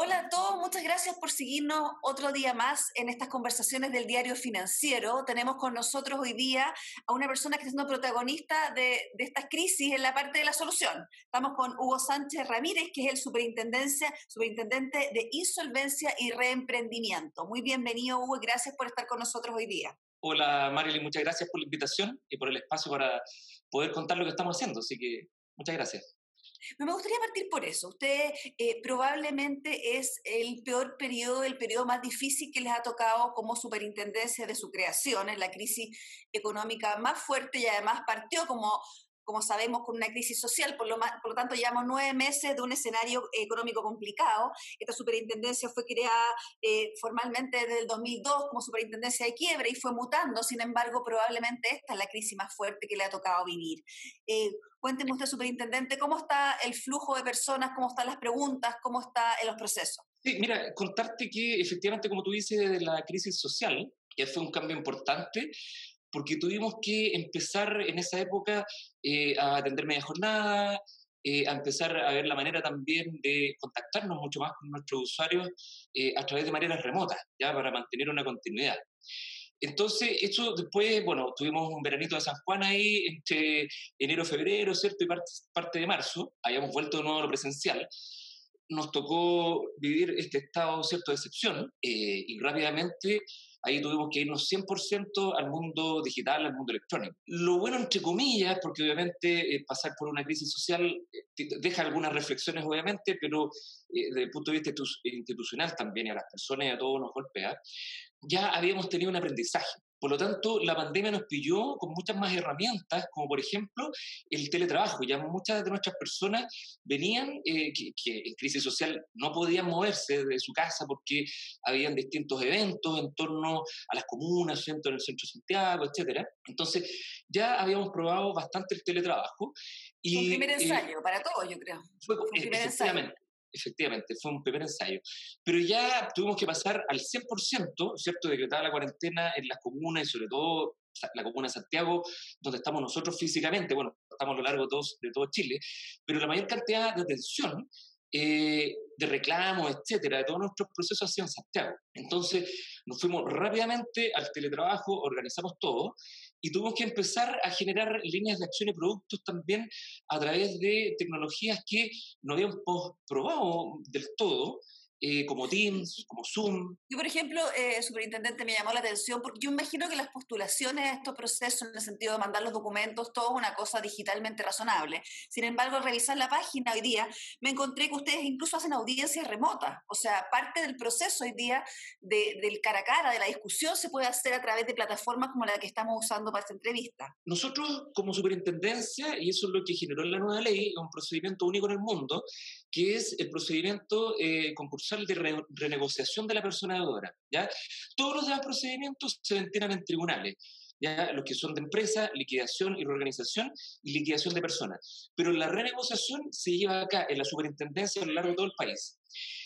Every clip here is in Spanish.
Hola a todos, muchas gracias por seguirnos otro día más en estas conversaciones del diario financiero. Tenemos con nosotros hoy día a una persona que está siendo protagonista de, de crisis en la parte de la solución. Estamos con Hugo Sánchez Ramírez, que es el superintendencia, superintendente de insolvencia y reemprendimiento. Muy bienvenido, Hugo, y gracias por estar con nosotros hoy día. Hola, Marilyn, muchas gracias por la invitación y por el espacio para poder contar lo que estamos haciendo. Así que muchas gracias. Me gustaría partir por eso. Usted eh, probablemente es el peor periodo, el periodo más difícil que les ha tocado como superintendencia de su creación, en la crisis económica más fuerte y además partió como como sabemos, con una crisis social, por lo, tanto llevamos nueve meses de un escenario económico complicado. Esta superintendencia fue creada eh, formalmente desde el 2002 como superintendencia de quiebra y fue mutando, sin embargo, probablemente esta es la crisis más fuerte que le ha tocado vivir. Eh, cuénteme usted, superintendente, ¿cómo está el flujo de personas, cómo están las preguntas, cómo está en los procesos? Sí, mira, contarte que efectivamente, como tú dices, de la crisis social, que fue un cambio importante, porque tuvimos que empezar en esa época eh, a atender media jornada, eh, a empezar a ver la manera también de contactarnos mucho más con nuestros usuarios eh, a través de maneras remotas, ya para mantener una continuidad. Entonces, esto después, bueno, tuvimos un veranito de San Juan ahí entre enero, febrero, ¿cierto? Y parte, parte de marzo, habíamos vuelto de nuevo a lo presencial. Nos tocó vivir este estado, ¿cierto?, de excepción y rápidamente ahí tuvimos que irnos 100% al mundo digital, al mundo electrónico. Lo bueno, entre comillas, porque obviamente eh, pasar por una crisis social eh, deja algunas reflexiones, obviamente, pero eh, desde el punto de vista institucional también y a las personas y a todos nos golpea, ya habíamos tenido un aprendizaje. Por lo tanto, la pandemia nos pilló con muchas más herramientas, como por ejemplo el teletrabajo. Ya muchas de nuestras personas venían eh, que, en crisis social no podían moverse de su casa porque habían distintos eventos en torno a las comunas, en el centro de Santiago, etc. Entonces, ya habíamos probado bastante el teletrabajo. Y, un primer eh, ensayo para todos, yo creo. Fue, un primer ensayo efectivamente, fue un primer ensayo. Pero ya tuvimos que pasar al 100%, ¿cierto?, decretar la cuarentena en las comunas y sobre todo la comuna de Santiago, donde estamos nosotros físicamente, bueno, estamos a lo largo de todo, de todo Chile, pero la mayor cantidad de atención, eh, de reclamos, etcétera, de todos nuestros procesos ha sido en Santiago. Entonces, nos fuimos rápidamente al teletrabajo, organizamos todo y tuvimos que empezar a generar líneas de acción y productos también a través de tecnologías que no habíamos probado del todo eh, como Teams, como Zoom. Yo, por ejemplo, eh, superintendente, me llamó la atención porque yo imagino que las postulaciones de estos procesos, en el sentido de mandar los documentos, todo es una cosa digitalmente razonable. Sin embargo, al revisar la página hoy día, me encontré que ustedes incluso hacen audiencias remotas. O sea, parte del proceso hoy día del cara a cara, de la discusión, se puede hacer a través de plataformas como la que estamos usando para esta entrevista. Nosotros, como superintendencia, y eso es lo que generó la nueva ley, un procedimiento único en el mundo, que es el procedimiento eh, concursal de renegociación de la persona deudora. ¿ya? Todos los demás procedimientos se ventilan en tribunales. ¿ya? los que son de empresa, liquidación y reorganización y liquidación de personas. Pero la renegociación se lleva acá, en la superintendencia, a lo largo de todo el país.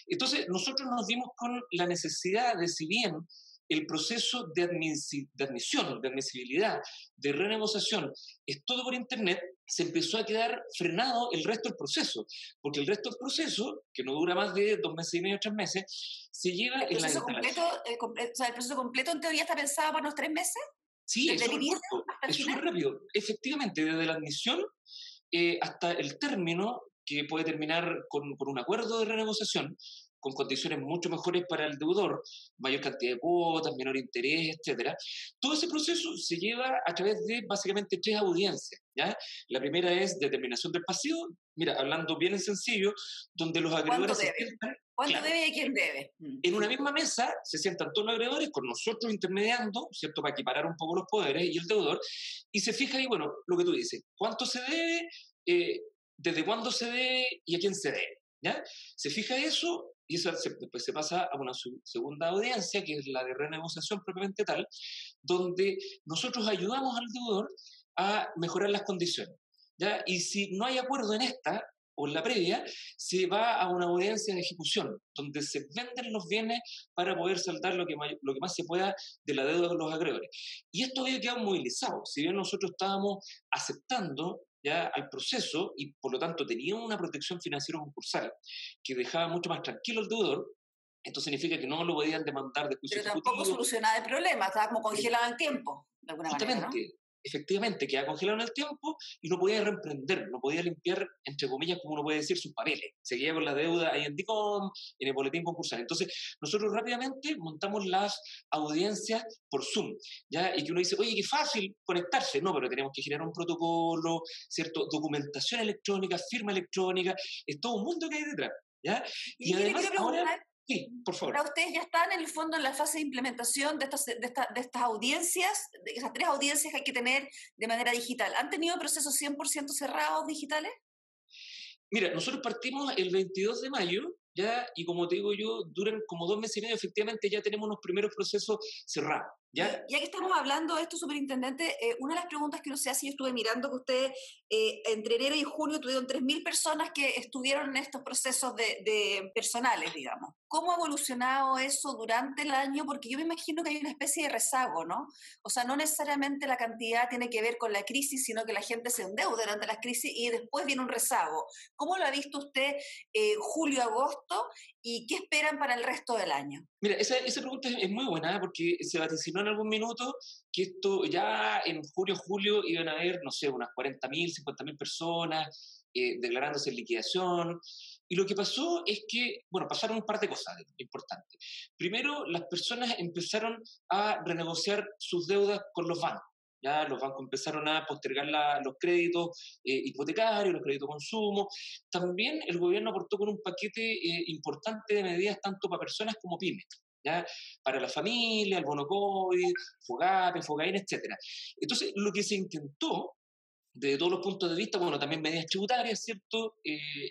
Entonces, nosotros nos dimos con la necesidad de, si bien el proceso de, admisión, de admisibilidad, de renegociación, es todo por Internet, se empezó a quedar frenado el resto del proceso, porque el resto del proceso, que no dura más de dos meses y medio, tres meses, se lleva ¿El proceso completo, el, o sea, ¿El proceso completo en teoría está pensado para unos tres meses? Sí, es súper rápido. Efectivamente, desde la admisión eh, hasta el término, que puede terminar con, con un acuerdo de renegociación, con condiciones mucho mejores para el deudor, mayor cantidad de cuotas, menor interés, etcétera. Todo ese proceso se lleva a través de básicamente tres audiencias. ¿ya? La primera es determinación del pasivo, mira, hablando bien en sencillo, donde los acreedores se sientan. ¿Cuánto debe y quién debe? Mm. En una misma mesa se sientan todos los acreedores con nosotros intermediando, ¿cierto? Para equiparar un poco los poderes y el deudor, y se fija ahí, bueno, lo que tú dices, cuánto se debe, eh, desde cuándo se debe y a quién se debe. ¿Ya? Se fija eso y eso después se pasa a una segunda audiencia, que es la de renegociación propiamente tal, donde nosotros ayudamos al deudor a mejorar las condiciones. ¿ya? Y si no hay acuerdo en esta o en la previa, se va a una audiencia de ejecución, donde se venden los bienes para poder saldar lo que, más, lo que más se pueda de la deuda de los acreedores. Y esto había quedado movilizado. Si bien nosotros estábamos aceptando ya al proceso y por lo tanto tenía una protección financiera concursal que dejaba mucho más tranquilo al deudor, esto significa que no lo podían demandar de juicio Pero tampoco solucionaba el problema, estaba como congelado en tiempo, de alguna manera, efectivamente queda congelado en el tiempo y no podía reemprender, no podía limpiar, entre comillas, como uno puede decir, sus papeles. Seguía con la deuda ahí en DICOM, en el boletín concursal. Entonces, nosotros rápidamente montamos las audiencias por Zoom, ¿ya? Y que uno dice, oye, qué fácil conectarse. No, pero tenemos que generar un protocolo, ¿cierto? Documentación electrónica, firma electrónica, es todo un mundo que hay detrás, ¿ya? Y, además ahora... Sí, por favor. Ahora ustedes ya están en el fondo en la fase de implementación de estas, de, de estas audiencias, de esas tres audiencias que hay que tener de manera digital. ¿Han tenido procesos 100% cerrados digitales? Mira, nosotros partimos el 22 de mayo, ya, y como te digo yo, duran como dos meses y medio, efectivamente ya tenemos unos primeros procesos cerrados. ¿Ya? ya que estamos hablando de esto, superintendente, eh, una de las preguntas que no se hace, yo estuve mirando que usted eh, entre enero y junio tuvieron 3.000 personas que estuvieron en estos procesos de, de, personales, digamos. ¿Cómo ha evolucionado eso durante el año? Porque yo me imagino que hay una especie de rezago, ¿no? O sea, no necesariamente la cantidad tiene que ver con la crisis, sino que la gente se endeuda durante la crisis y después viene un rezago. ¿Cómo lo ha visto usted eh, julio-agosto y qué esperan para el resto del año? Mira, esa, esa pregunta es muy buena porque se vaticinó en algún minuto que esto ya en julio, julio iban a haber, no sé, unas 40.000, 50.000 personas eh, declarándose en liquidación. Y lo que pasó es que, bueno, pasaron un par de cosas importantes. Primero, las personas empezaron a renegociar sus deudas con los bancos. Ya los bancos empezaron a postergar los créditos eh, hipotecarios, los créditos consumo. También el gobierno aportó con un paquete eh, importante de medidas tanto para personas como pymes. ¿Ya? para la familia, el bono COVID, FOGAPE, FOGAIN, etc. Entonces, lo que se intentó, desde todos los puntos de vista, bueno, también medidas tributarias, ¿cierto? Eh,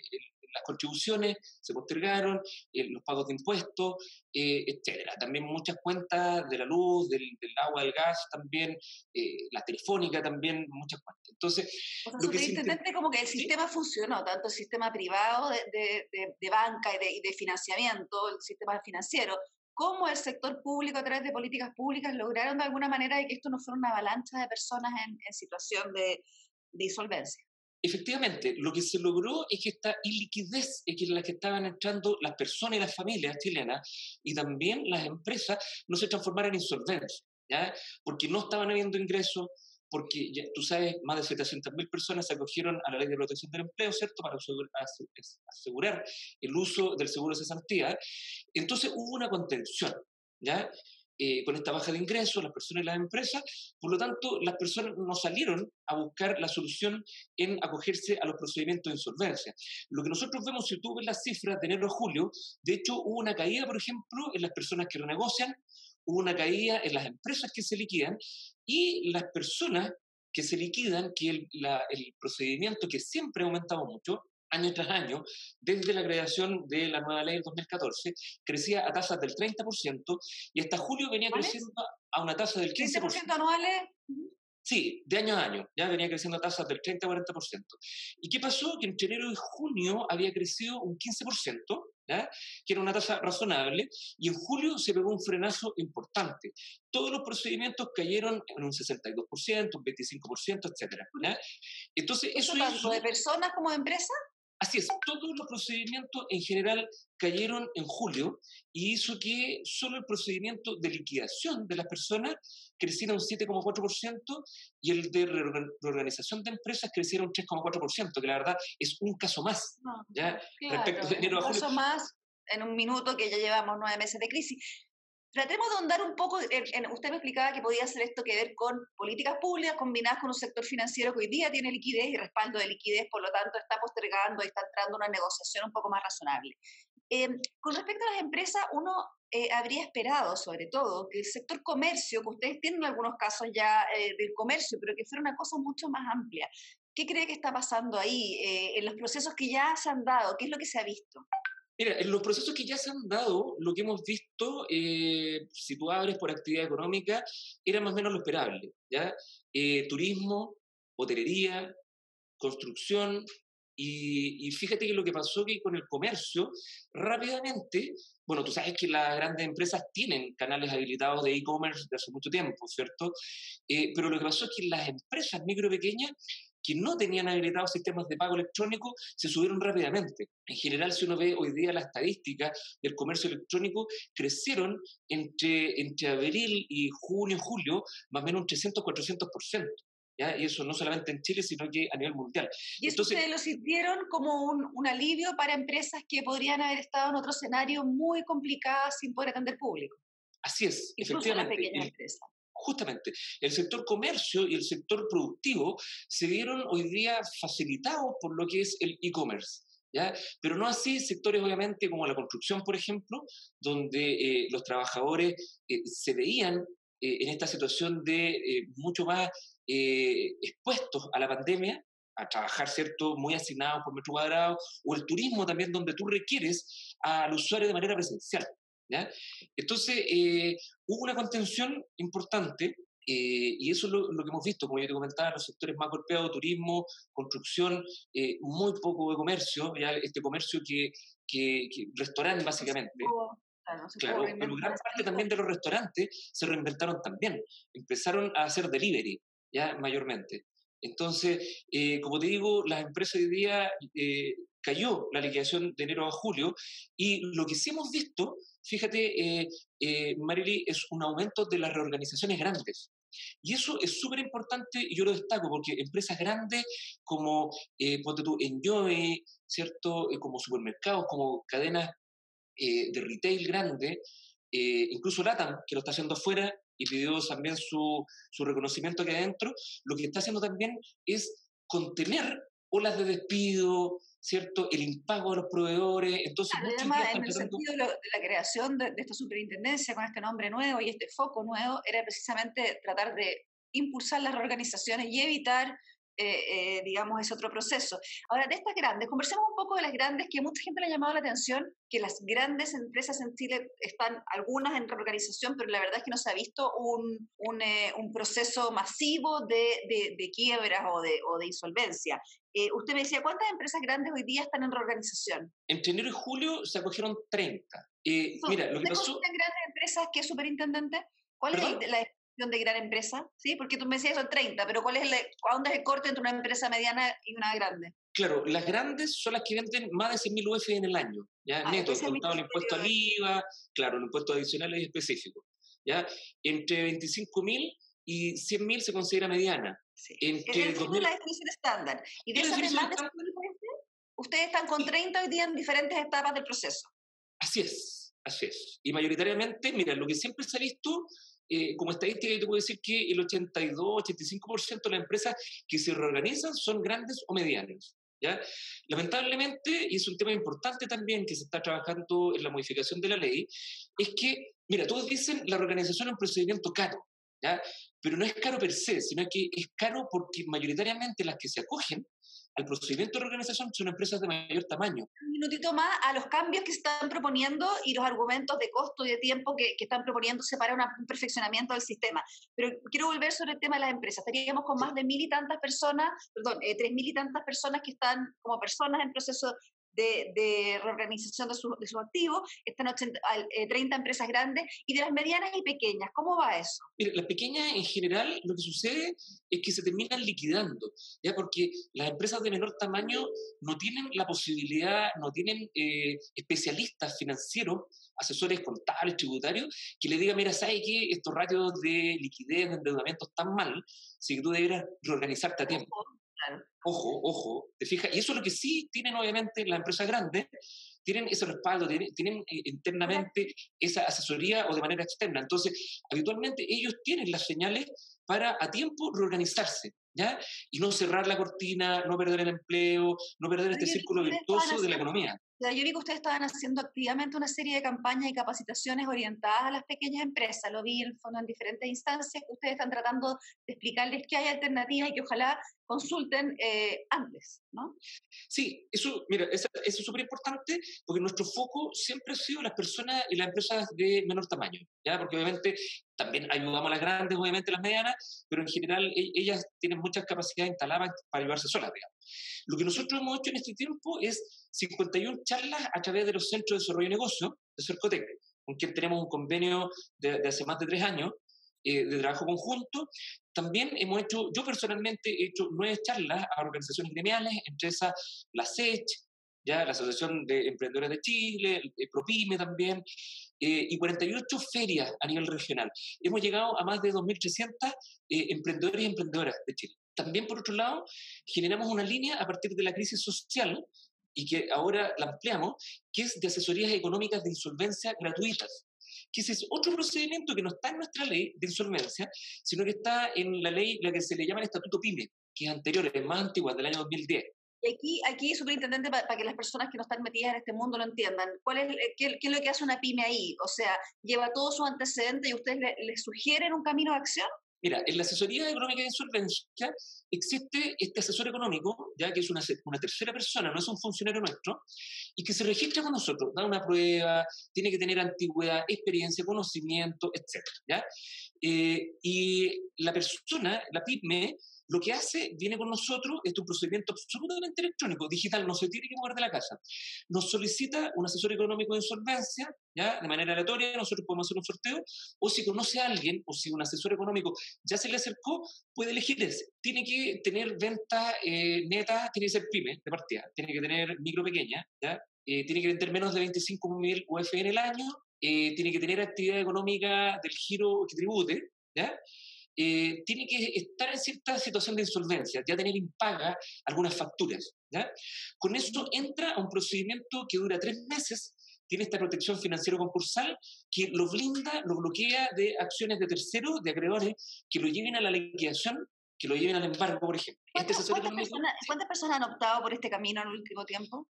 las contribuciones se postergaron, eh, los pagos de impuestos, eh, etcétera. También muchas cuentas de la luz, del, agua, del gas, también eh, la telefónica, también muchas cuentas. Entonces, lo que como que el sistema funcionó, tanto el sistema privado de, de, banca y, de, financiamiento, el sistema financiero, como el sector público a través de políticas públicas lograron de alguna manera que esto no fuera una avalancha de personas en, en situación de, de insolvencia. Efectivamente, lo que se logró es que esta iliquidez en la que estaban entrando las personas y las familias chilenas y también las empresas no se transformaran en insolvencia, ¿ya? porque no estaban habiendo ingresos, porque ya, tú sabes, más de 700.000 personas se acogieron a la ley de protección del empleo, ¿cierto?, para asegurar el uso del seguro de cesantía. Entonces hubo una contención, ¿ya? Eh, con esta baja de ingresos, las personas y las empresas. Por lo tanto, las personas no salieron a buscar la solución en acogerse a los procedimientos de insolvencia. Lo que nosotros vemos, si tú ves las cifras de enero a julio, de hecho hubo una caída, por ejemplo, en las personas que renegocian, hubo una caída en las empresas que se liquidan y las personas que se liquidan, que el, el procedimiento que siempre ha aumentado mucho, año tras año, desde la creación de la nueva ley del 2014, crecía a tasas del 30% y hasta julio venía creciendo a una tasa del 15%. ¿15% anuales? Sí, de año a año, ya venía creciendo a tasas del 30-40%. ¿Y qué pasó? Que entre enero y junio había crecido un 15%, ¿ya? que era una tasa razonable, y en julio se pegó un frenazo importante. Todos los procedimientos cayeron en un 62%, un 25%, etc. Entonces, ¿Eso, ¿Eso tanto de personas como de empresas? Así es, todos los procedimientos en general cayeron en julio y hizo que solo el procedimiento de liquidación de las personas creciera un 7,4% y el de reorganización de empresas creciera un 3,4%, que la verdad es un caso más. ¿ya? Respecto de enero a julio. Un caso más en un minuto que ya llevamos nueve meses de crisis. Tratemos de ahondar un poco, usted me explicaba que podía hacer esto que ver con políticas públicas combinadas con un sector financiero que hoy día tiene liquidez y respaldo de liquidez, por lo tanto está postergando y está entrando una negociación un poco más razonable. Eh, con respecto a las empresas, uno eh, habría esperado, sobre todo, que el sector comercio, que ustedes tienen algunos casos ya eh, del comercio, pero que fuera una cosa mucho más amplia. ¿Qué cree que está pasando ahí en los procesos que ya se han dado? ¿Qué es lo que se ha visto? Mira, en los procesos que ya se han dado, lo que hemos visto, eh, si tú abres por actividad económica, era más o menos lo esperable. ¿ya? Eh, turismo, hotelería, construcción, y, y, fíjate que lo que pasó que con el comercio, rápidamente, bueno, tú sabes que las grandes empresas tienen canales habilitados de e-commerce desde hace mucho tiempo, ¿cierto? Eh, pero lo que pasó es que las empresas micro pequeñas que no tenían habilitados sistemas de pago electrónico se subieron rápidamente. En general, si uno ve hoy día la estadística del comercio electrónico, crecieron entre, entre abril y junio, julio, más o menos un 300, 400%. ¿Ya? Y eso no solamente en Chile, sino que a nivel mundial. ¿Y eso ustedes lo sintieron como un, un, alivio para empresas que podrían haber estado en otro escenario muy complicado sin poder atender público? Así es, Incluso efectivamente. Las pequeñas empresas justamente el sector comercio y el sector productivo se vieron hoy día facilitados por lo que es el e-commerce. ¿Ya? Pero no así sectores, obviamente, como la construcción, por ejemplo, donde eh, los trabajadores eh, se veían eh, en esta situación de mucho más expuestos a la pandemia, a trabajar, ¿cierto?, muy asignados por metro cuadrado, o el turismo también, donde tú requieres al usuario de manera presencial. ¿Ya? Entonces, eh, hubo una contención importante eh, y eso es lo, que hemos visto, como yo te comentaba, los sectores más golpeados, turismo, construcción, eh, muy poco de comercio, ¿ya? este comercio que, que, restaurante básicamente. Claro, pero gran parte también de los restaurantes se reinventaron también, empezaron a hacer delivery, ya mayormente. Entonces, como te digo, las empresas hoy día cayó la liquidación de enero a julio y lo que sí hemos visto fíjate, eh, eh, Marily, es un aumento de las reorganizaciones grandes. Y eso es súper importante y yo lo destaco porque empresas grandes como, eh, ponte tú, Enjoy, ¿cierto? Eh, como supermercados, como cadenas de retail grande, incluso LATAM, que lo está haciendo afuera y pidió también su, su reconocimiento aquí adentro, lo que está haciendo también es contener olas de despido, ¿cierto? El impago de los proveedores. Entonces, además, en el sentido de, la creación de, esta superintendencia con este nombre nuevo y este foco nuevo, era precisamente tratar de impulsar las reorganizaciones y evitar eh, eh, digamos, ese otro proceso. Ahora, de estas grandes, conversemos un poco de las grandes, que mucha gente le ha llamado la atención, que las grandes empresas en Chile están, algunas en reorganización, pero la verdad es que no se ha visto un, un, eh, un proceso masivo de, de, de, quiebras o de, o de insolvencia. usted me decía, ¿cuántas empresas grandes hoy día están en reorganización? Entre enero y julio se acogieron 30. mira, lo que pasó... grandes empresas que es superintendente? ¿Cuál es la, de gran empresa? ¿Sí? Porque tú me decías son 30, pero ¿cuál es el, ¿dónde es el corte entre una empresa mediana y una grande? Claro, las grandes son las que venden más de 100.000 UF en el año, ¿ya? Ah, Neto, contado el impuesto al IVA, claro, el impuesto adicional y específico, ¿ya? Entre 25.000 y 100.000 se considera mediana. Sí. Entre es la definición estándar. Y de esas de más de ustedes están con 30 hoy día en diferentes etapas del proceso. Así es, así es. Y mayoritariamente, mira, lo que siempre se ha visto eh, como estadística, yo te puedo decir que el 82, 85% de las empresas que se reorganizan son grandes o medianas. ¿ya? Lamentablemente, y es un tema importante también que se está trabajando en la modificación de la ley, es que, mira, todos dicen la reorganización es un procedimiento caro, ¿ya? pero no es caro per se, sino que es caro porque mayoritariamente las que se acogen al procedimiento de organización son empresas de mayor tamaño. Un minutito más a los cambios que se están proponiendo y los argumentos de costo y de tiempo que, que están proponiéndose para un perfeccionamiento del sistema. Pero quiero volver sobre el tema de las empresas. Estaríamos con más de mil y tantas personas, perdón, eh, tres mil y tantas personas que están como personas en proceso de, reorganización de, su, de sus activos, están 80, 30 empresas grandes y de las medianas y pequeñas. ¿Cómo va eso? Mira, las pequeñas en general lo que sucede es que se terminan liquidando, ¿ya? porque las empresas de menor tamaño no tienen la posibilidad, no tienen eh, especialistas financieros, asesores contables, tributarios, que le digan, mira, ¿sabes qué? Estos ratios de liquidez, de endeudamiento están mal, que tú deberías reorganizarte a tiempo. Ojo, ojo, te fijas, y eso es lo que sí tienen obviamente las empresas grandes, tienen ese respaldo, tienen, eh, internamente esa asesoría o de manera externa. Entonces, habitualmente ellos tienen las señales para a tiempo reorganizarse, ¿ya? Y no cerrar la cortina, no perder el empleo, no perder este círculo virtuoso de la economía. Yo vi que ustedes estaban haciendo activamente una serie de campañas y capacitaciones orientadas a las pequeñas empresas. Lo vi en fondo en diferentes instancias ustedes están tratando de explicarles que hay alternativas y que ojalá consulten eh, antes, ¿no? Sí, eso, mira, eso, es súper importante porque nuestro foco siempre ha sido las personas y las empresas de menor tamaño, ¿ya? Porque obviamente también ayudamos a las grandes, obviamente las medianas, pero en general e, ellas tienen muchas capacidades instaladas para ayudarse solas, digamos. Lo que nosotros hemos hecho en este tiempo es 51 charlas a través de los centros de desarrollo de negocio de Cercotec, con quien tenemos un convenio de, hace más de tres años, eh, de trabajo conjunto. También hemos hecho, yo personalmente he hecho nueve charlas a organizaciones gremiales, entre esas la SECH, ya la Asociación de Emprendedores de Chile, el ProPyme también, eh, y 48 ferias a nivel regional. Hemos llegado a más de 2.300 eh, emprendedores y emprendedoras de Chile. También, por otro lado, generamos una línea a partir de la crisis social y que ahora la ampliamos, que es de asesorías económicas de insolvencia gratuitas que ese es otro procedimiento que no está en nuestra ley de insolvencia, sino que está en la ley, la que se le llama el Estatuto PYME, que es anterior, es más antigua, del año 2010. Y aquí, aquí superintendente, para, que las personas que no están metidas en este mundo lo entiendan, ¿cuál es, qué, es lo que hace una pyme ahí? O sea, ¿lleva todo su antecedente y ustedes le sugieren un camino de acción? Mira, en la asesoría económica de insolvencia existe este asesor económico, ya que es una, una, tercera persona, no es un funcionario nuestro, y que se registra con nosotros, da una prueba, tiene que tener antigüedad, experiencia, conocimiento, etc. ¿ya? Eh, y la persona, la PYME, lo que hace, viene con nosotros, es un procedimiento absolutamente electrónico, digital, no se tiene que mover de la casa. Nos solicita un asesor económico de insolvencia, ¿ya? de manera aleatoria, nosotros podemos hacer un sorteo, o si conoce a alguien, o si un asesor económico ya se le acercó, puede elegir ese. Tiene que tener venta eh, neta, tiene que ser pyme de partida, tiene que tener micro pequeña, ¿ya? Eh, tiene que vender menos de 25.000 UF en el año, eh, tiene que tener actividad económica del giro que tribute, ¿ya? Eh, tiene que estar en cierta situación de insolvencia, ya tener impaga algunas facturas. ¿ya? Con eso entra a un procedimiento que dura tres meses, tiene esta protección financiera concursal que lo blinda, lo bloquea de acciones de terceros, de acreedores, que lo lleven a la liquidación, que lo lleven al embargo, por ejemplo. Este ¿Cuántas, personas, ¿Cuántas personas han optado por este camino en el último tiempo?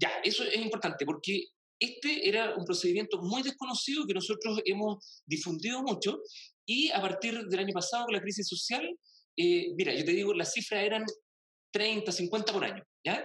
Ya, eso es importante porque este era un procedimiento muy desconocido que nosotros hemos difundido mucho y a partir del año pasado, con la crisis social, eh, mira, yo te digo, las cifras eran 30, 50 por año, ¿ya?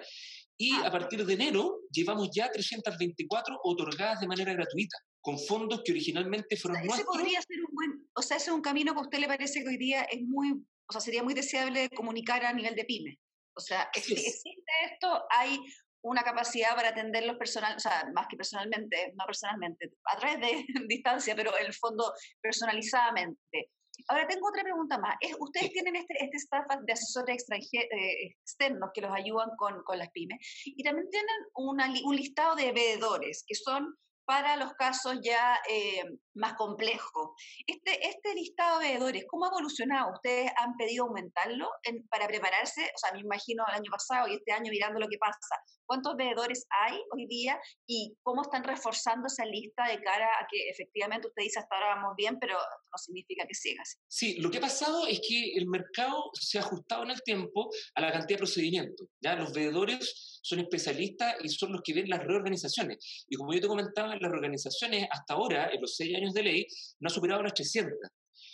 Y ah, a partir de enero llevamos ya 324 otorgadas de manera gratuita, con fondos que originalmente fueron o sea, podría ser un buen, o sea, ese es un camino que a usted le parece que hoy día es muy, o sea, sería muy deseable comunicar a nivel de pyme. O sea, existe esto, hay una capacidad para atenderlos personal, o sea, más que personalmente, no personalmente, a través de distancia, pero en el fondo personalizadamente. Ahora tengo otra pregunta más. ¿Ustedes tienen este, este staff de asesores eh, externos que los ayudan con, con, las pymes? Y también tienen una, un listado de veedores, que son para los casos ya eh, más complejos. Este, este listado de veedores, ¿cómo ha evolucionado? ¿Ustedes han pedido aumentarlo para prepararse? O sea, me imagino el año pasado y este año mirando lo que pasa. ¿Cuántos veedores hay hoy día y cómo están reforzando esa lista de cara a que efectivamente usted dice hasta ahora vamos bien, pero no significa que siga así? Sí, lo que ha pasado es que el mercado se ha ajustado en el tiempo a la cantidad de procedimientos. ¿ya? Los veedores son especialistas y son los que ven las reorganizaciones. Y como yo te comentaba, las reorganizaciones hasta ahora, en los seis años de ley, no ha superado las 300.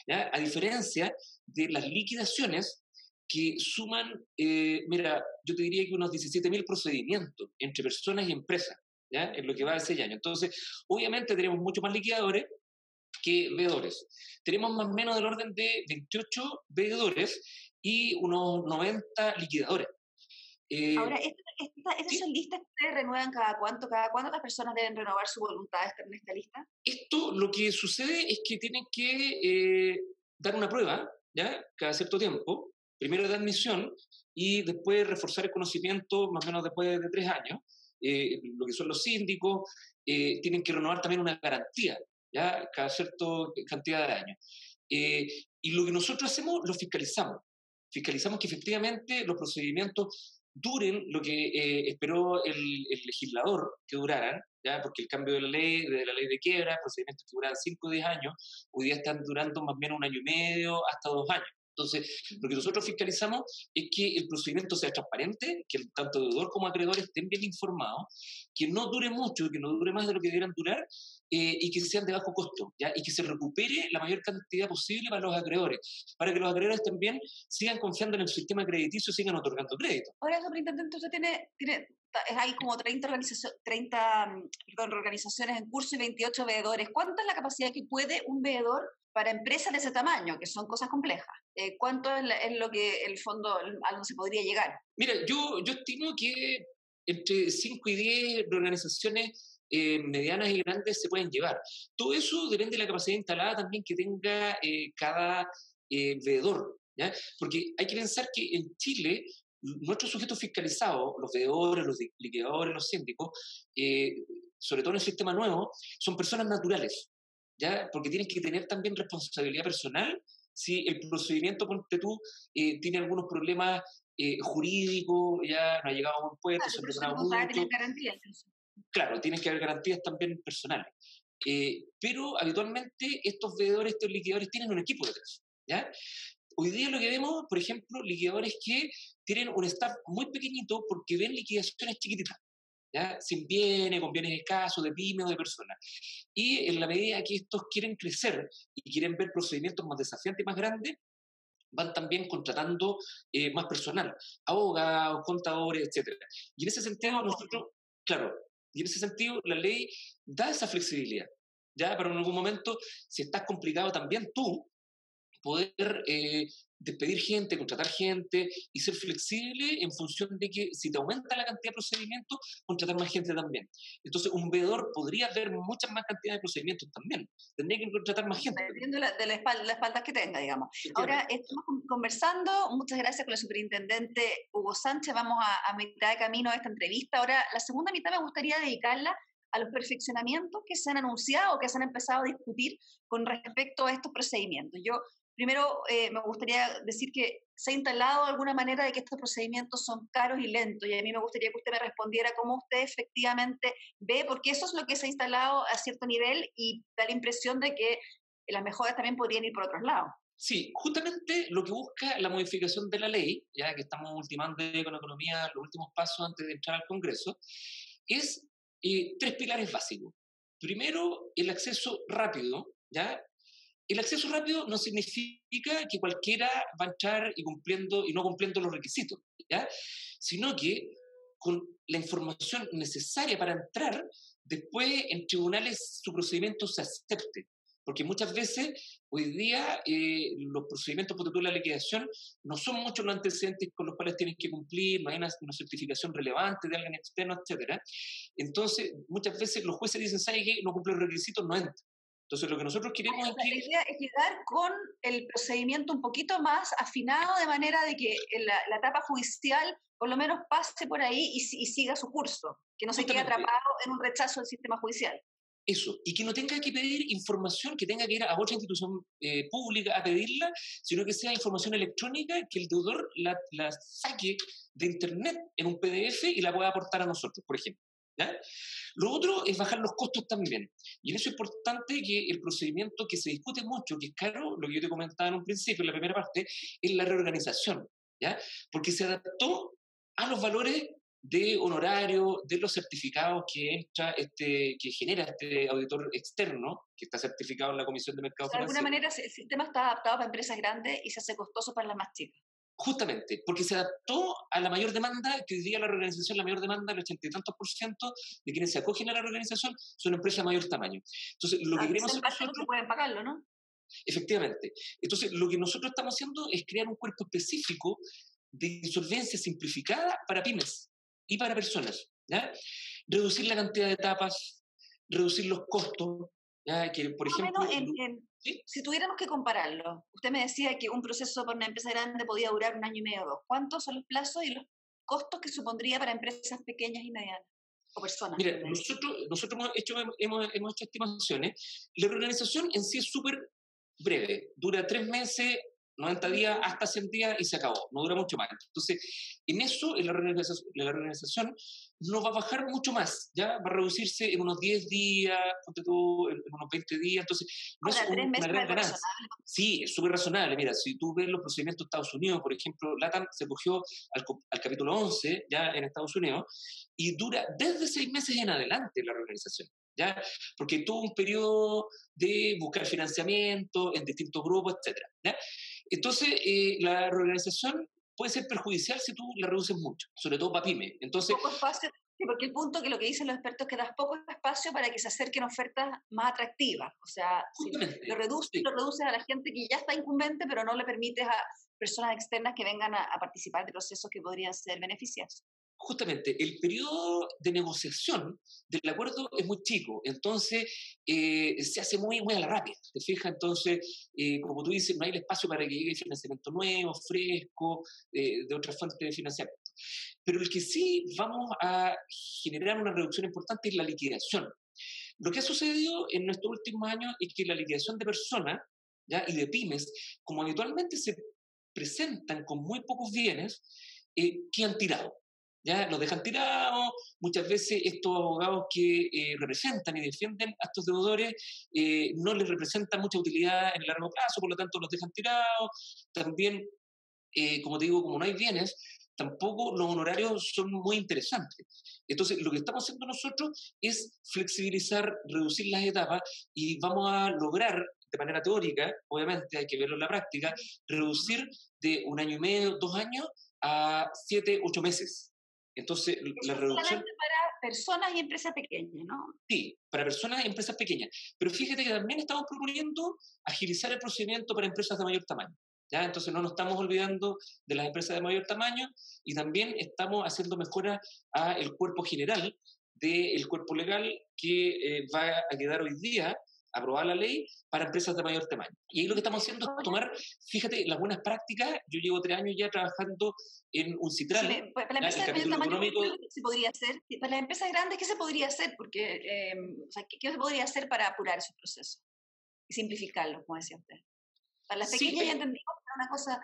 ¿ya? A diferencia de las liquidaciones que suman, eh, mira, yo te diría que unos 17.000 procedimientos entre personas y empresas. En lo que va de seis años. Entonces, obviamente tenemos mucho más liquidadores que veedores. Tenemos más o menos del orden de 28 veedores y unos 90 liquidadores. Eh, Ahora, ¿estas son listas que ustedes renuevan cada cuánto? ¿Cada cuánto las personas deben renovar su voluntad en esta lista? Esto lo que sucede es que tienen que eh, dar una prueba, ¿ya? Cada cierto tiempo, primero de admisión y después reforzar el conocimiento más o menos después de tres años. Eh, lo que son los síndicos, tienen que renovar también una garantía, ¿ya? Cada cierta cantidad de años. y lo que nosotros hacemos, lo fiscalizamos fiscalizamos que efectivamente los procedimientos duren lo que eh, esperó el, legislador que duraran, ¿ya? porque el cambio de la ley, de la ley de quiebra, procedimientos que duraban 5 o 10 años, hoy día están durando más o menos un año y medio hasta dos años. Entonces, lo que nosotros fiscalizamos es que el procedimiento sea transparente, que tanto deudor como acreedor estén bien informados, que no dure mucho, que no dure más de lo que debieran durar eh, y que sean de bajo costo, ¿ya? y que se recupere la mayor cantidad posible para los acreedores, para que los acreedores también sigan confiando en el sistema crediticio y sigan otorgando crédito. Ahora, superintendente, usted tiene, tiene hay como 30, 30 mm, organizaciones en curso y 28 veedores. ¿Cuánta es la capacidad que puede un veedor para empresas de ese tamaño, que son cosas complejas? Eh, ¿Cuánto es, lo que el fondo a se podría llegar? Mira, yo, yo estimo que entre 5 y 10 organizaciones eh, medianas y grandes se pueden llevar. Todo eso depende de la capacidad instalada también que tenga eh, cada eh, veedor. ¿ya? Porque hay que pensar que en Chile nuestros sujetos fiscalizados, los veedores, los liquidadores, los síndicos, sobre todo en el sistema nuevo, son personas naturales, ¿ya? porque tienen que tener también responsabilidad personal si el procedimiento, ponte tú, tiene algunos problemas eh, jurídicos, ya no ha llegado a un puerto, claro, se garantías. Claro, tienen que haber garantías también personales. Eh, pero habitualmente estos veedores, estos liquidadores tienen un equipo detrás. ¿ya? Hoy día lo que vemos, por ejemplo, liquidadores que tienen un staff muy pequeñito porque ven liquidaciones chiquititas. ¿Ya? sin bienes, con bienes escasos, de pymes o de personas. Y en la medida que estos quieren crecer y quieren ver procedimientos más desafiantes y más grandes, van también contratando eh, más personal, abogados, contadores, etc. Y en ese sentido, nosotros, claro, y en ese sentido la ley da esa flexibilidad, ¿ya? Pero en algún momento, si estás complicado también tú, poder eh, despedir gente, contratar gente y ser flexible en función de que si te aumenta la cantidad de procedimientos, contratar más gente también. Entonces, un veedor podría ver muchas más cantidades de procedimientos también. Tendría que contratar más gente. Dependiendo de la, espalda, que tenga, digamos. Ahora, estamos conversando, muchas gracias con el superintendente Hugo Sánchez. Vamos a, a mitad de camino a esta entrevista. Ahora, la segunda mitad me gustaría dedicarla a los perfeccionamientos que se han anunciado o que se han empezado a discutir con respecto a estos procedimientos. Yo Primero, eh, me gustaría decir que se ha instalado alguna manera de que estos procedimientos son caros y lentos, y a mí me gustaría que usted me respondiera cómo usted efectivamente ve, porque eso es lo que se ha instalado a cierto nivel y da la impresión de que las mejoras también podrían ir por otros lados. Sí, justamente lo que busca la modificación de la ley, ya que estamos ultimando con la economía los últimos pasos antes de entrar al Congreso, es eh, tres pilares básicos. Primero, el acceso rápido, ¿ya? El acceso rápido no significa que cualquiera va a entrar y, cumpliendo, y no cumpliendo los requisitos, ¿ya? sino que con la información necesaria para entrar, después en tribunales su procedimiento se acepte. Porque muchas veces, hoy día, eh, los procedimientos por la liquidación no son muchos los antecedentes con los cuales tienen que cumplir, no hay una, certificación relevante de alguien externo, etc. Entonces, muchas veces los jueces dicen, ¿sabe qué? No cumple los requisitos, no entra. Entonces, lo que nosotros queremos es que... La idea es llegar con el procedimiento un poquito más afinado, de manera de que la, la etapa judicial por lo menos pase por ahí y, siga su curso, que no se quede atrapado en un rechazo del sistema judicial. Eso, y que no tenga que pedir información, que tenga que ir a otra institución eh, pública a pedirla, sino que sea información electrónica, que el deudor la, la saque de Internet en un PDF y la pueda aportar a nosotros, por ejemplo. Lo otro es bajar los costos también. Y en eso es importante que el procedimiento que se discute mucho, que es caro, lo que yo te comentaba en un principio, en la primera parte, es la reorganización, ¿ya? Porque se adaptó a los valores de honorario, de los certificados que entra este, que genera este auditor externo, que está certificado en la Comisión de Mercado De alguna manera el sistema está adaptado para empresas grandes y se hace costoso para las más chicas. Justamente, porque se adaptó a la mayor demanda, que hoy día la reorganización, la mayor demanda, el ochenta y tantos por ciento de quienes se acogen a la reorganización son empresas de mayor tamaño. Entonces, lo que queremos hacer nosotros... pueden pagarlo, ¿no? Efectivamente. Entonces, lo que nosotros estamos haciendo es crear un cuerpo específico de insolvencia simplificada para pymes y para personas. ¿ya? Reducir la cantidad de etapas, reducir los costos, ¿ya? que por ejemplo... Si tuviéramos que compararlo, usted me decía que un proceso para una empresa grande podía durar un año y medio o dos. ¿Cuántos son los plazos y los costos que supondría para empresas pequeñas y medianas? O personas. Mira, nosotros, nosotros hemos, hecho, hemos, hemos hecho estimaciones. La reorganización en sí es súper breve, dura tres meses 90 días hasta 100 días y se acabó, no dura mucho más. Entonces, en eso, en la organización, la organización no va a bajar mucho más, ¿ya? Va a reducirse en unos 10 días, en unos 20 días, entonces no es una gran ganancia. Sí, es súper razonable. Mira, si tú ves los procedimientos de Estados Unidos, por ejemplo, LATAM se cogió al, al capítulo 11, ya en Estados Unidos, y dura desde seis meses en adelante la reorganización. ¿Ya? Porque tuvo un periodo de buscar financiamiento en distintos grupos, etc. ¿ya? Entonces, eh, la reorganización puede ser perjudicial si tú la reduces mucho, sobre todo para pyme. Entonces, poco espacio, porque el punto que lo que dicen los expertos es que das poco espacio para que se acerquen ofertas más atractivas. O sea, lo, reduces, lo reduces a la gente que ya está incumbente, pero no le permites a personas externas que vengan a, a participar de procesos que podrían ser beneficiosos. Justamente el periodo de negociación del acuerdo es muy chico, entonces eh, se hace muy, muy a la rápida, ¿te fijas? Entonces, eh, como tú dices, no hay el espacio para que llegue financiamiento nuevo, fresco, eh, de otras fuentes de financiamiento. Pero el que sí vamos a generar una reducción importante es la liquidación. Lo que ha sucedido en nuestros últimos años es que la liquidación de personas ¿ya? y de pymes, como habitualmente se presentan con muy pocos bienes, que han tirado ya los dejan tirados, muchas veces estos abogados que eh, representan y defienden a estos deudores eh, no les representan mucha utilidad en el largo plazo, por lo tanto los dejan tirados, también, eh, como te digo, como no hay bienes, tampoco los honorarios son muy interesantes. Entonces, lo que estamos haciendo nosotros es flexibilizar, reducir las etapas y vamos a lograr de manera teórica, obviamente hay que verlo en la práctica, reducir de un año y medio, dos años a siete, ocho meses. Entonces, la reducción... para personas y empresas pequeñas, ¿no? Sí, para personas y empresas pequeñas. Pero fíjate que también estamos proponiendo agilizar el procedimiento para empresas de mayor tamaño. ¿ya? Entonces, no nos estamos olvidando de las empresas de mayor tamaño y también estamos haciendo mejoras al cuerpo general del cuerpo legal que eh, va a quedar hoy día aprobar la ley para empresas de mayor tamaño. Y ahí lo que estamos haciendo es tomar, fíjate, las buenas prácticas. Yo llevo tres años ya trabajando en un citral. Sí, para las empresas de mayor tamaño, ¿qué se podría hacer? Para las empresas grandes, ¿qué se podría hacer? Porque, eh, o sea, ¿qué, se podría hacer para apurar esos procesos y simplificarlos, como decía usted? Para las pequeñas ya eh entendimos que era una cosa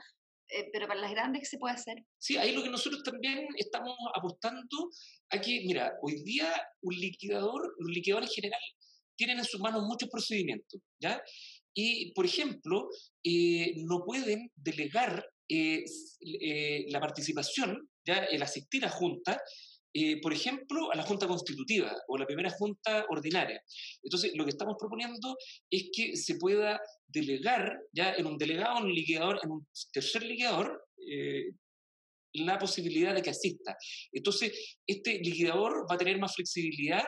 eh, pero para las grandes, ¿qué se puede hacer? Sí, ahí lo que nosotros también estamos apostando a que, mira, hoy día un liquidador, un liquidador en general tienen en sus manos muchos procedimientos, ¿ya? Y, por ejemplo, eh, no pueden delegar eh, eh, la participación, ¿ya? el asistir a junta, por ejemplo, a la junta constitutiva o la primera junta ordinaria. Entonces, lo que estamos proponiendo es que se pueda delegar ya en un delegado, en un liquidador, en un tercer liquidador, la posibilidad de que asista. Entonces, este liquidador va a tener más flexibilidad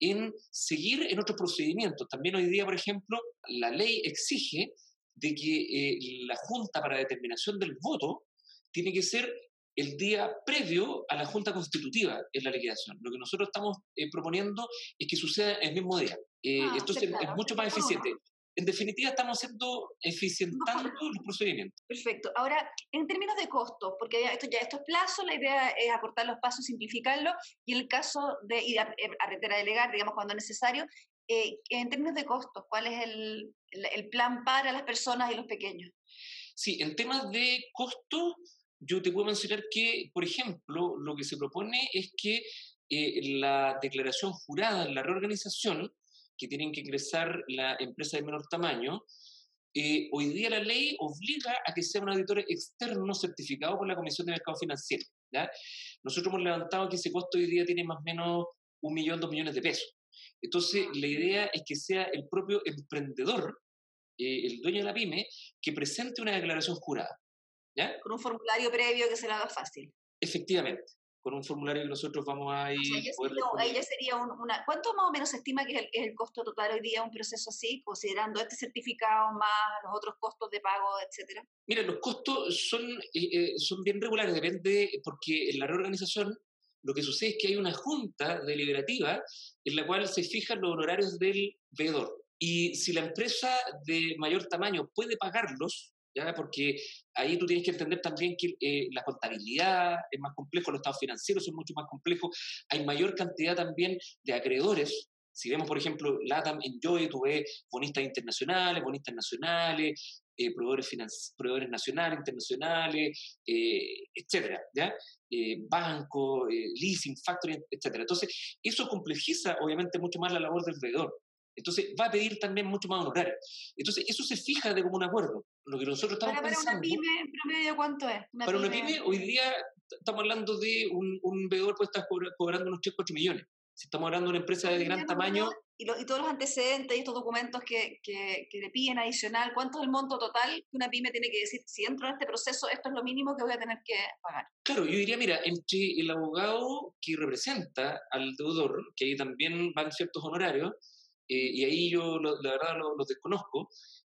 en seguir en otros procedimientos. También hoy día, por ejemplo, la ley exige de que eh, la Junta para determinación del voto tiene que ser el día previo a la Junta Constitutiva en la liquidación. Lo que nosotros estamos eh, proponiendo es que suceda el mismo día. Eh, ah, entonces es mucho más eficiente en definitiva estamos haciendo, eficientando los procedimientos. Perfecto. Ahora, en términos de costos, porque esto ya esto es plazo, la idea es acortar los pasos, simplificarlo, y el caso de ir a, eh, a delegar, digamos, cuando es necesario, eh, en términos de costos, ¿cuál es el, el, plan para las personas y los pequeños? Sí, en temas de costos, yo te puedo mencionar que, por ejemplo, lo que se propone es que eh, la declaración jurada en la reorganización que tienen que ingresar la empresa de menor tamaño, eh, hoy día la ley obliga a que sea un auditor externo certificado por la Comisión de Mercado Financiero. ¿ya? Nosotros hemos levantado que ese costo hoy día tiene más o menos un millón, dos millones de pesos. Entonces, la idea es que sea el propio emprendedor, eh, el dueño de la pyme, que presente una declaración jurada. ¿ya? Con un formulario previo que se le haga fácil. Efectivamente con un formulario que nosotros vamos a ir... O sería, una... ¿Cuánto más o menos se estima que es el, costo total hoy día de un proceso así, considerando este certificado más los otros costos de pago, etcétera? Mira, los costos son, eh, eh, son bien regulares, depende, porque en la reorganización lo que sucede es que hay una junta deliberativa en la cual se fijan los honorarios del veedor. Y si la empresa de mayor tamaño puede pagarlos, porque ahí tú tienes que entender también que eh, la contabilidad es más complejo, los estados financieros son mucho más complejos, hay mayor cantidad también de acreedores. Si vemos, por ejemplo, LATAM Enjoy, tú ves bonistas internacionales, bonistas nacionales, eh, proveedores, proveedores nacionales, internacionales, eh, etcétera, ¿ya? Banco, leasing, factoring, etcétera. Entonces, eso complejiza obviamente mucho más la labor del veedor. Entonces va a pedir también mucho más honorario. Entonces eso se fija de como un acuerdo. Lo que nosotros estamos para, pensando... Para una pyme, promedio, ¿cuánto es? para una pyme, hoy día estamos hablando de un, un veedor puede estar cobrando unos 3, 4 millones. Si estamos hablando de una empresa de gran tamaño... Y, y, todos los antecedentes y estos documentos que, que, que, le piden adicional, ¿cuánto es el monto total que una pyme tiene que decir? Si entro en este proceso, esto es lo mínimo que voy a tener que pagar. Claro, yo diría, mira, entre el abogado que representa al deudor, que ahí también van ciertos honorarios, eh, y ahí yo la verdad los lo desconozco,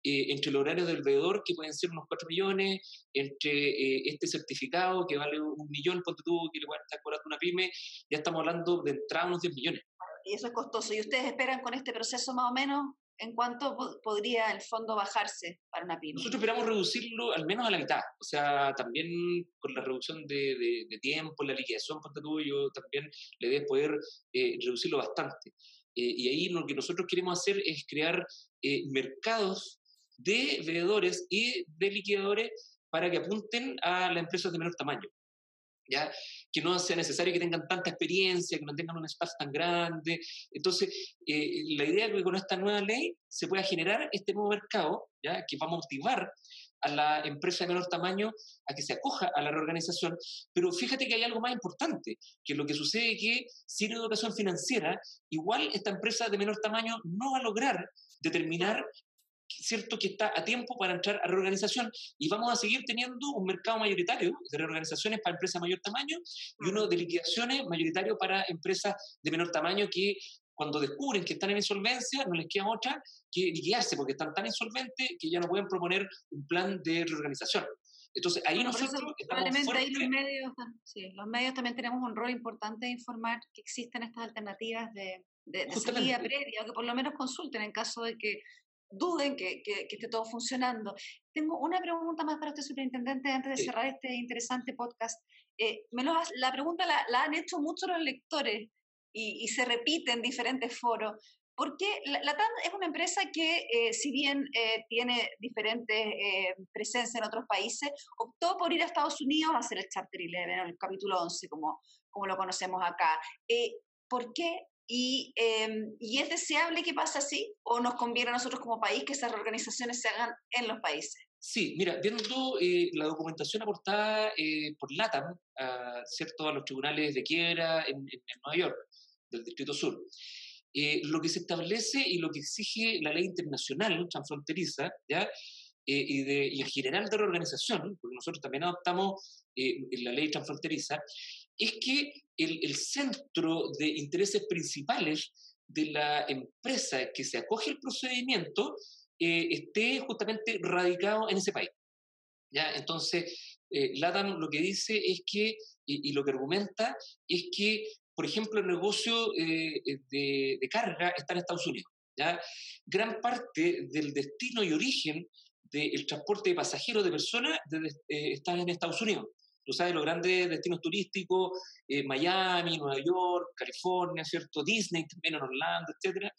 eh, entre el horario del veedor, que pueden ser unos 4 millones, entre eh, este certificado que vale un millón, ponte tú, que le van a estar cobrando una pyme, ya estamos hablando de entrada unos 10 millones. Y eso es costoso. ¿Y ustedes esperan con este proceso más o menos en cuánto podría el fondo bajarse para una pyme? Nosotros esperamos reducirlo al menos a la mitad. O sea, también con la reducción de, de, tiempo, la liquidación, ponte tú, yo también le debes poder eh, reducirlo bastante. Eh, y ahí lo que nosotros queremos hacer es crear eh, mercados de veedores y de liquidadores para que apunten a las empresas de menor tamaño. ¿ya? que no sea necesario que tengan tanta experiencia, que no tengan un espacio tan grande. Entonces, eh, la idea es que con esta nueva ley se pueda generar este nuevo mercado, ¿ya? que va a motivar a la empresa de menor tamaño a que se acoja a la reorganización. Pero fíjate que hay algo más importante, que lo que sucede es que sin educación financiera, igual esta empresa de menor tamaño no va a lograr determinar cierto que está a tiempo para entrar a reorganización y vamos a seguir teniendo un mercado mayoritario de reorganizaciones para empresas de mayor tamaño y uno de liquidaciones mayoritario para empresas de menor tamaño que cuando descubren que están en insolvencia no les queda otra que liquidarse porque están tan insolventes que ya no pueden proponer un plan de reorganización. Entonces, ahí nosotros probablemente ahí los medios, sí, los medios también tenemos un rol importante de informar que existen estas alternativas de, de, de salida previa, o que por lo menos consulten en caso de que duden que, que, esté todo funcionando. Tengo una pregunta más para usted, superintendente, antes de cerrar este interesante podcast. Eh, la pregunta la, han hecho muchos los lectores y, se repite en diferentes foros. Porque la, TAN es una empresa que, eh, si bien eh, tiene diferentes presencias en otros países, optó por ir a Estados Unidos a hacer el Chapter 11, el capítulo 11, como, como lo conocemos acá. ¿Por qué y, em, y, es deseable que pase así o nos conviene a nosotros como país que esas reorganizaciones se hagan en los países? Sí, mira, viendo eh, la documentación aportada eh, por LATAM, a, ¿cierto? a los tribunales de quiebra en, Nueva York, del Distrito Sur, eh, lo que se establece y lo que exige la ley internacional transfronteriza, ¿ya? y, de, y en general de reorganización, porque nosotros también adoptamos la ley transfronteriza, es que el, centro de intereses principales de la empresa que se acoge el procedimiento eh, esté justamente radicado en ese país. ¿ya? Entonces, eh, LATAM lo que dice es que, y, lo que argumenta, es que, por ejemplo, el negocio eh, de, carga está en Estados Unidos. ¿ya? Gran parte del destino y origen del transporte de pasajeros de personas está en Estados Unidos tú sabes, los grandes destinos turísticos, eh, Miami, Nueva York, California, ¿cierto? Disney también en Orlando, etc.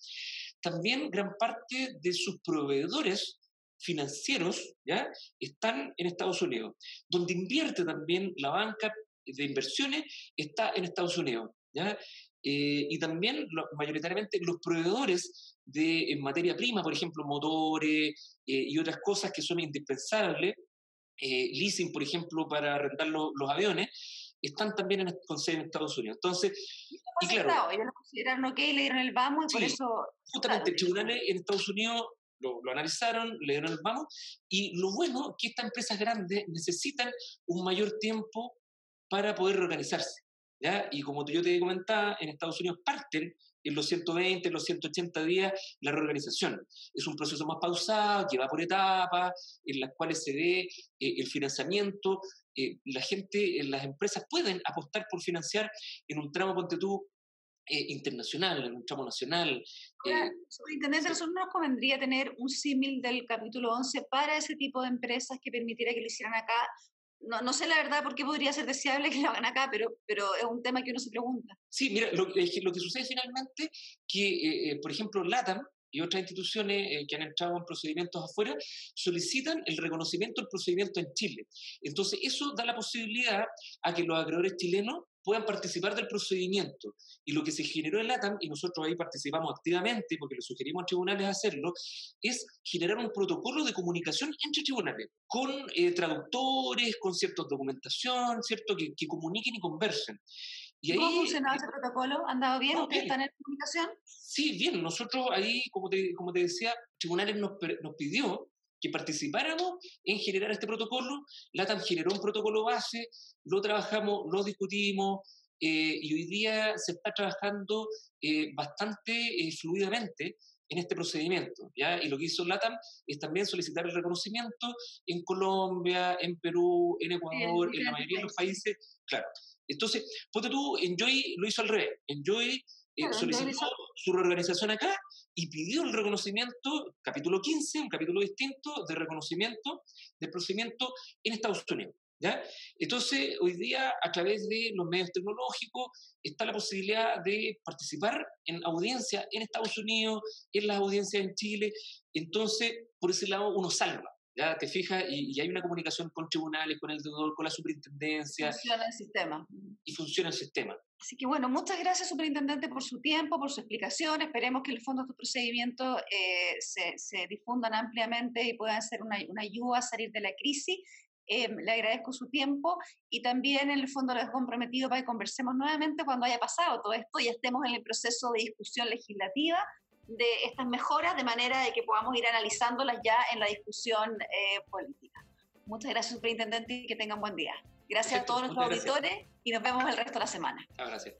También gran parte de sus proveedores financieros ¿ya? están en Estados Unidos. Donde invierte también la banca de inversiones está en Estados Unidos. ¿Ya? Eh, y también mayoritariamente los proveedores de en materia prima, por ejemplo, motores eh, y otras cosas que son indispensables eh, leasing, por ejemplo, para rentar los aviones, están también en, con sede en Estados Unidos. Entonces, y claro, ellos lo consideraron ok, le dieron el vamos y por eso... Justamente, el tribunales en Estados Unidos lo, lo, analizaron, le dieron el vamos, y lo bueno es que estas empresas grandes necesitan un mayor tiempo para poder reorganizarse. ¿Ya? Y como yo te comentaba, en Estados Unidos parten en los 120, en los 180 días la reorganización. Es un proceso más pausado, que va por etapas, en las cuales se ve eh, el financiamiento. Eh, la gente, las empresas pueden apostar por financiar en un tramo, ponte tú, eh, internacional, en un tramo nacional. Ahora, Intendente, nosotros nos convendría tener un símil del capítulo 11 para ese tipo de empresas que permitiera que lo hicieran acá no, no, sé la verdad por qué podría ser deseable que lo hagan acá, pero, pero es un tema que uno se pregunta. Sí, mira, lo, lo que sucede finalmente, que, eh, eh, por ejemplo, LATAM y otras instituciones eh, que han entrado en procedimientos afuera solicitan el reconocimiento del procedimiento en Chile. Entonces, eso da la posibilidad a que los acreedores chilenos puedan participar del procedimiento. Y lo que se generó en LATAM, y nosotros ahí participamos activamente, porque le sugerimos a tribunales hacerlo, es generar un protocolo de comunicación entre tribunales, con eh, traductores, con cierta documentación, ¿cierto? Que, que comuniquen y conversen. Y ahí, ¿Cómo funcionaba ese protocolo? ¿Han dado bien? ¿Ustedes están en comunicación? Sí, bien. Nosotros ahí, como te, como te decía, tribunales nos, nos pidió que participáramos en generar este protocolo. LATAM generó un protocolo base, lo trabajamos, lo discutimos, eh, y hoy día se está trabajando eh, bastante eh, fluidamente en este procedimiento. ¿ya? Y lo que hizo LATAM es también solicitar el reconocimiento en Colombia, en Perú, en Ecuador, en la mayoría de los países. Claro. Entonces, ponte tú, Enjoy lo hizo al revés. Enjoy eh, solicitó su reorganización acá y pidió el reconocimiento, capítulo 15, un capítulo distinto de reconocimiento del procedimiento en Estados Unidos. ¿ya? Entonces, hoy día, a través de los medios tecnológicos, está la posibilidad de participar en audiencias en Estados Unidos, en las audiencias en Chile. Entonces, por ese lado, uno salva. ¿Ya? Te fijas, y, hay una comunicación con tribunales, con el deudor, con la superintendencia. Funciona el sistema. Y funciona el sistema. Así que bueno, muchas gracias, superintendente, por su tiempo, por su explicación. Esperemos que el fondo de estos procedimientos eh, se, se, difundan ampliamente y puedan ser una, una ayuda a salir de la crisis. Eh, le agradezco su tiempo y también en el fondo lo he comprometido para que conversemos nuevamente cuando haya pasado todo esto y estemos en el proceso de discusión legislativa de estas mejoras de manera de que podamos ir analizándolas ya en la discusión eh, política. Muchas gracias, superintendente, y que tengan buen día. Gracias a todos nuestros auditores y nos vemos el resto de la semana. Gracias.